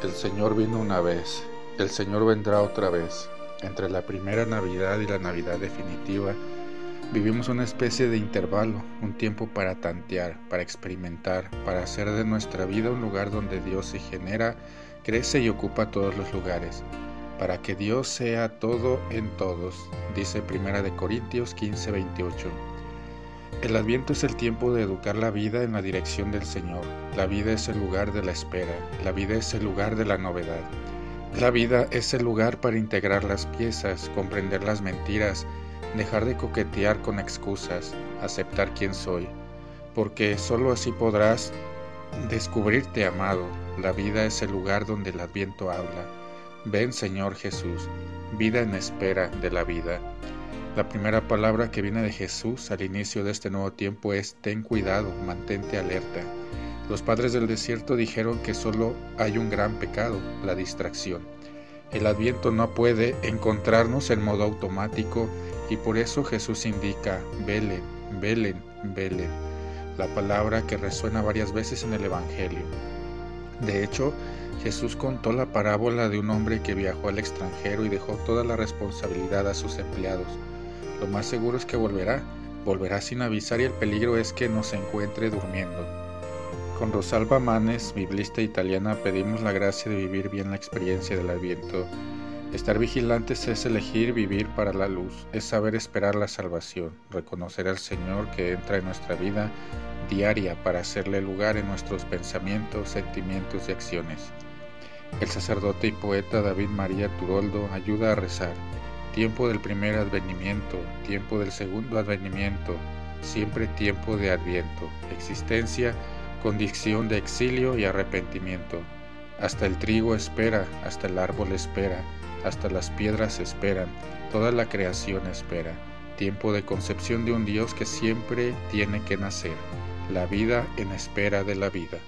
El Señor vino una vez, el Señor vendrá otra vez. Entre la primera Navidad y la Navidad definitiva, vivimos una especie de intervalo, un tiempo para tantear, para experimentar, para hacer de nuestra vida un lugar donde Dios se genera, crece y ocupa todos los lugares, para que Dios sea todo en todos, dice Primera de Corintios 15, 28. El adviento es el tiempo de educar la vida en la dirección del Señor. La vida es el lugar de la espera. La vida es el lugar de la novedad. La vida es el lugar para integrar las piezas, comprender las mentiras, dejar de coquetear con excusas, aceptar quién soy. Porque sólo así podrás descubrirte amado. La vida es el lugar donde el adviento habla. Ven Señor Jesús, vida en espera de la vida. La primera palabra que viene de Jesús al inicio de este nuevo tiempo es ten cuidado, mantente alerta. Los padres del desierto dijeron que solo hay un gran pecado, la distracción. El adviento no puede encontrarnos en modo automático y por eso Jesús indica, velen, velen, velen, la palabra que resuena varias veces en el Evangelio. De hecho, Jesús contó la parábola de un hombre que viajó al extranjero y dejó toda la responsabilidad a sus empleados lo más seguro es que volverá, volverá sin avisar y el peligro es que nos encuentre durmiendo. Con Rosalba Manes, biblista italiana, pedimos la gracia de vivir bien la experiencia del Adviento. Estar vigilantes es elegir vivir para la luz, es saber esperar la salvación, reconocer al Señor que entra en nuestra vida diaria para hacerle lugar en nuestros pensamientos, sentimientos y acciones. El sacerdote y poeta David María Turoldo ayuda a rezar tiempo del primer advenimiento, tiempo del segundo advenimiento, siempre tiempo de adviento, existencia, condición de exilio y arrepentimiento. Hasta el trigo espera, hasta el árbol espera, hasta las piedras esperan, toda la creación espera. Tiempo de concepción de un Dios que siempre tiene que nacer, la vida en espera de la vida.